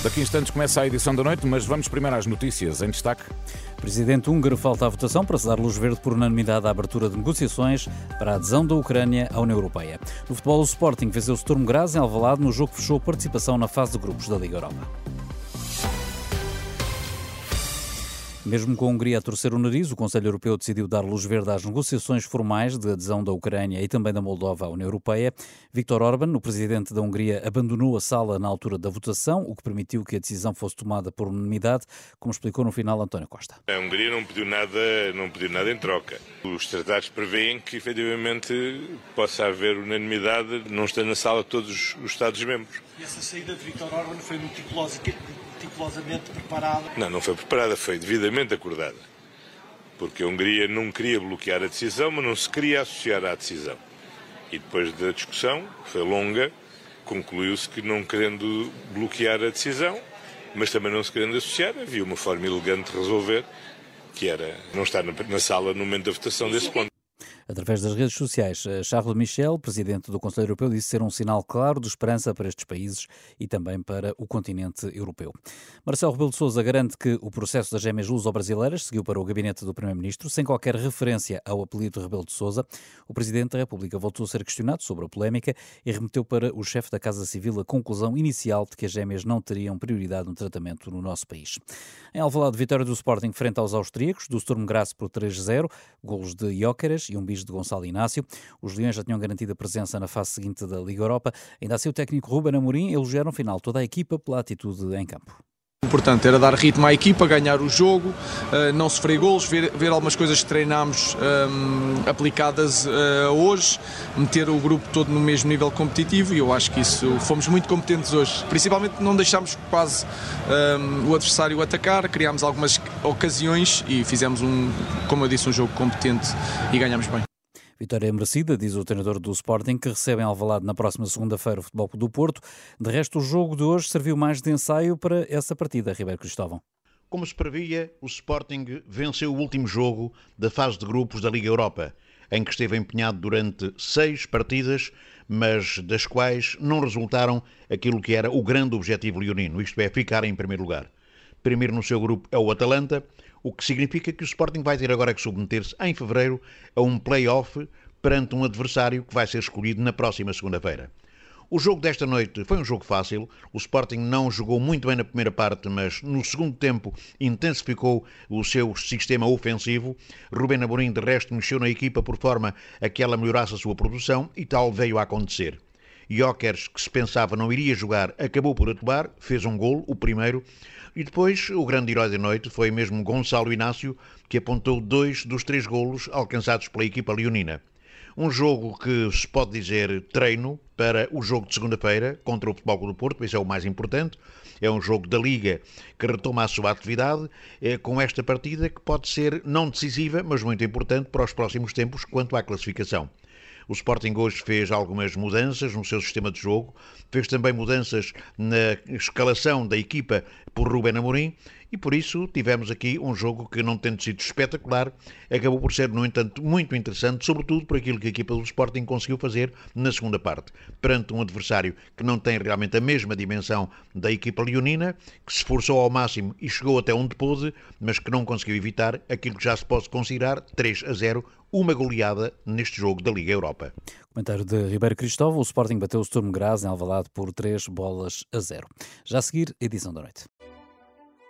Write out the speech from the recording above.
Daqui a instantes começa a edição da noite, mas vamos primeiro às notícias em destaque. Presidente húngaro falta à votação para se dar luz verde por unanimidade à abertura de negociações para a adesão da Ucrânia à União Europeia. No futebol, o Sporting venceu o Sturm Graz em Alvalade no jogo que fechou a participação na fase de grupos da Liga Europa. Mesmo com a Hungria a torcer o nariz, o Conselho Europeu decidiu dar luz verde às negociações formais de adesão da Ucrânia e também da Moldova à União Europeia. Viktor Orban, o presidente da Hungria, abandonou a sala na altura da votação, o que permitiu que a decisão fosse tomada por unanimidade, como explicou no final António Costa. A Hungria não pediu nada, não pediu nada em troca. Os tratados prevêem que efetivamente possa haver unanimidade, não estando na sala todos os Estados-membros. E essa saída de Viktor Orban foi meticulosamente preparada? Não, não foi preparada, foi devidamente acordada. Porque a Hungria não queria bloquear a decisão, mas não se queria associar à decisão. E depois da discussão, que foi longa, concluiu-se que não querendo bloquear a decisão, mas também não se querendo associar, havia uma forma elegante de resolver, que era não estar na sala no momento da votação desse ponto. Através das redes sociais, eh, Charles Michel, presidente do Conselho Europeu, disse ser um sinal claro de esperança para estes países e também para o continente europeu. Marcelo Rebelo de Sousa garante que o processo das gêmeas luso-brasileiras seguiu para o gabinete do Primeiro-Ministro, sem qualquer referência ao apelido Rebelo de Sousa. O Presidente da República voltou a ser questionado sobre a polémica e remeteu para o chefe da Casa Civil a conclusão inicial de que as gêmeas não teriam prioridade no tratamento no nosso país. Em Alvalade, vitória do Sporting frente aos austríacos, do Sturm Graz por 3-0, golos de Jóqueras e um de Gonçalo Inácio. Os Leões já tinham garantido a presença na fase seguinte da Liga Europa. Ainda assim, o técnico Ruben Amorim elogiaram no final toda a equipa pela atitude em campo. Importante era dar ritmo à equipa, ganhar o jogo, eh, não sofrer golos, ver, ver algumas coisas que treinámos um, ehm, aplicadas uh, hoje, meter o grupo todo no mesmo nível competitivo e eu acho que isso fomos muito competentes hoje. Principalmente não deixámos quase um, ehm, o adversário atacar, criámos algumas ocasiões e fizemos um, como eu disse, um jogo competente e ganhamos bem. Vitória merecida, diz o treinador do Sporting, que recebe em Alvalade na próxima segunda-feira o Futebol do Porto. De resto, o jogo de hoje serviu mais de ensaio para essa partida, Ribeiro Cristóvão. Como se previa, o Sporting venceu o último jogo da fase de grupos da Liga Europa, em que esteve empenhado durante seis partidas, mas das quais não resultaram aquilo que era o grande objetivo leonino, isto é, ficar em primeiro lugar. Primeiro no seu grupo é o Atalanta, o que significa que o Sporting vai ter agora que submeter-se em fevereiro a um play-off perante um adversário que vai ser escolhido na próxima segunda-feira. O jogo desta noite foi um jogo fácil. O Sporting não jogou muito bem na primeira parte, mas no segundo tempo intensificou o seu sistema ofensivo. Rubén Amorim, de resto, mexeu na equipa por forma a que ela melhorasse a sua produção e tal veio a acontecer. Jokers, que se pensava não iria jogar, acabou por atuar, fez um gol, o primeiro, e depois o grande herói da noite foi mesmo Gonçalo Inácio, que apontou dois dos três golos alcançados pela equipa leonina. Um jogo que se pode dizer treino para o jogo de segunda-feira contra o Futebol do Porto, esse é o mais importante. É um jogo da Liga que retoma a sua atividade é, com esta partida que pode ser não decisiva, mas muito importante para os próximos tempos quanto à classificação. O Sporting hoje fez algumas mudanças no seu sistema de jogo, fez também mudanças na escalação da equipa por Ruben Amorim e por isso tivemos aqui um jogo que, não tendo sido espetacular, acabou por ser, no entanto, muito interessante, sobretudo por aquilo que a equipa do Sporting conseguiu fazer na segunda parte, perante um adversário que não tem realmente a mesma dimensão da equipa leonina, que se esforçou ao máximo e chegou até onde pôde, mas que não conseguiu evitar aquilo que já se pode considerar 3 a 0 uma goleada neste jogo da Liga Europa. Comentário de Ribeiro Cristóvão, o Sporting bateu o Sturm Graz em Alvalade por 3 bolas a 0. Já a seguir, edição da noite.